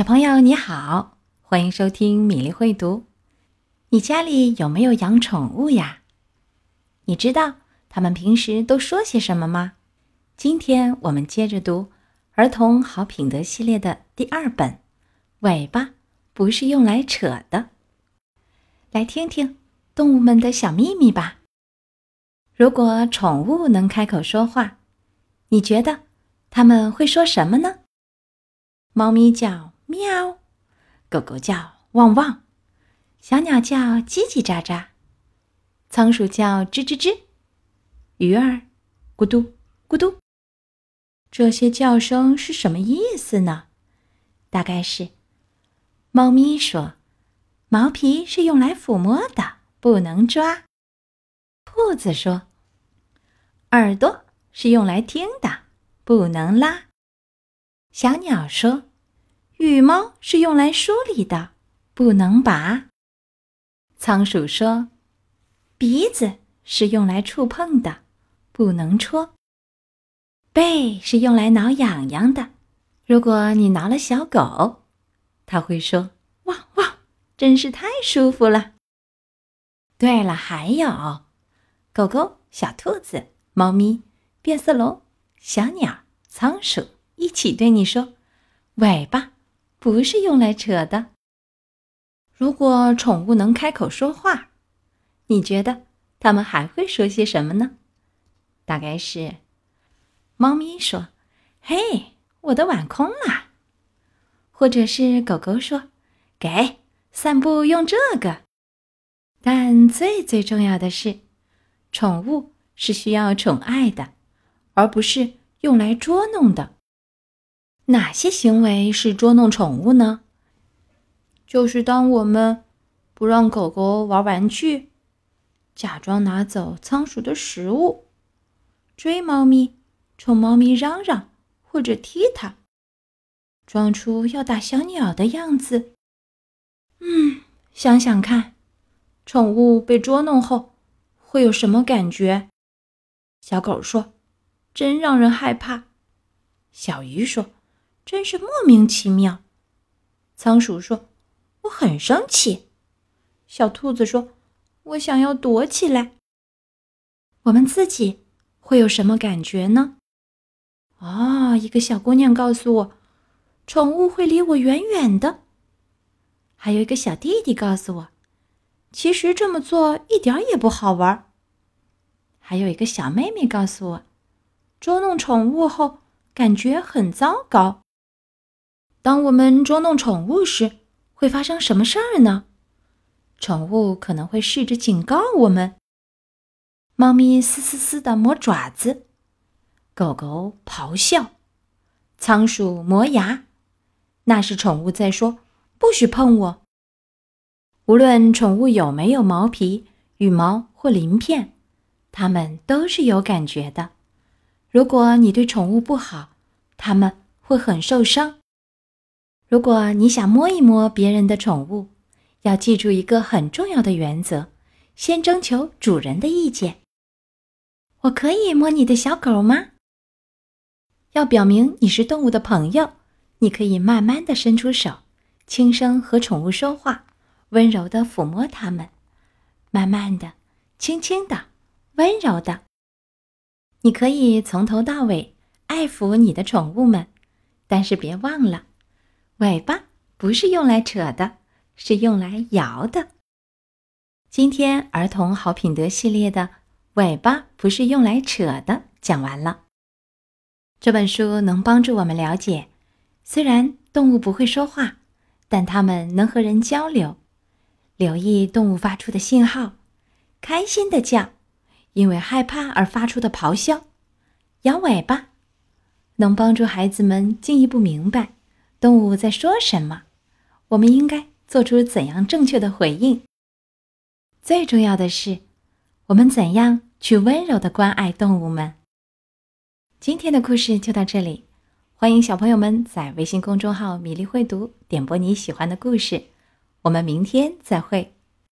小朋友你好，欢迎收听米粒会读。你家里有没有养宠物呀？你知道他们平时都说些什么吗？今天我们接着读儿童好品德系列的第二本《尾巴不是用来扯的》，来听听动物们的小秘密吧。如果宠物能开口说话，你觉得他们会说什么呢？猫咪叫。喵，狗狗叫汪汪，小鸟叫叽叽喳喳，仓鼠叫吱吱吱，鱼儿咕嘟咕嘟。这些叫声是什么意思呢？大概是：猫咪说，毛皮是用来抚摸的，不能抓；兔子说，耳朵是用来听的，不能拉；小鸟说。羽毛是用来梳理的，不能拔。仓鼠说：“鼻子是用来触碰的，不能戳。背是用来挠痒痒的，如果你挠了小狗，它会说：‘汪汪，真是太舒服了。’对了，还有狗狗、小兔子、猫咪、变色龙、小鸟、仓鼠一起对你说：‘尾巴。’”不是用来扯的。如果宠物能开口说话，你觉得它们还会说些什么呢？大概是，猫咪说：“嘿，我的碗空了。”或者是狗狗说：“给，散步用这个。”但最最重要的是，宠物是需要宠爱的，而不是用来捉弄的。哪些行为是捉弄宠物呢？就是当我们不让狗狗玩玩具，假装拿走仓鼠的食物，追猫咪，冲猫咪嚷嚷或者踢它，装出要打小鸟的样子。嗯，想想看，宠物被捉弄后会有什么感觉？小狗说：“真让人害怕。”小鱼说。真是莫名其妙，仓鼠说：“我很生气。”小兔子说：“我想要躲起来。”我们自己会有什么感觉呢？哦，一个小姑娘告诉我，宠物会离我远远的。还有一个小弟弟告诉我，其实这么做一点也不好玩。还有一个小妹妹告诉我，捉弄宠物后感觉很糟糕。当我们捉弄宠物时，会发生什么事儿呢？宠物可能会试着警告我们。猫咪嘶嘶嘶的磨爪子，狗狗咆哮，仓鼠磨牙，那是宠物在说：“不许碰我。”无论宠物有没有毛皮、羽毛或鳞片，它们都是有感觉的。如果你对宠物不好，它们会很受伤。如果你想摸一摸别人的宠物，要记住一个很重要的原则：先征求主人的意见。我可以摸你的小狗吗？要表明你是动物的朋友，你可以慢慢的伸出手，轻声和宠物说话，温柔的抚摸它们，慢慢的、轻轻的、温柔的。你可以从头到尾爱抚你的宠物们，但是别忘了。尾巴不是用来扯的，是用来摇的。今天儿童好品德系列的“尾巴不是用来扯的”讲完了。这本书能帮助我们了解，虽然动物不会说话，但它们能和人交流。留意动物发出的信号：开心的叫，因为害怕而发出的咆哮，摇尾巴，能帮助孩子们进一步明白。动物在说什么？我们应该做出怎样正确的回应？最重要的是，我们怎样去温柔的关爱动物们？今天的故事就到这里，欢迎小朋友们在微信公众号“米粒会读”点播你喜欢的故事。我们明天再会。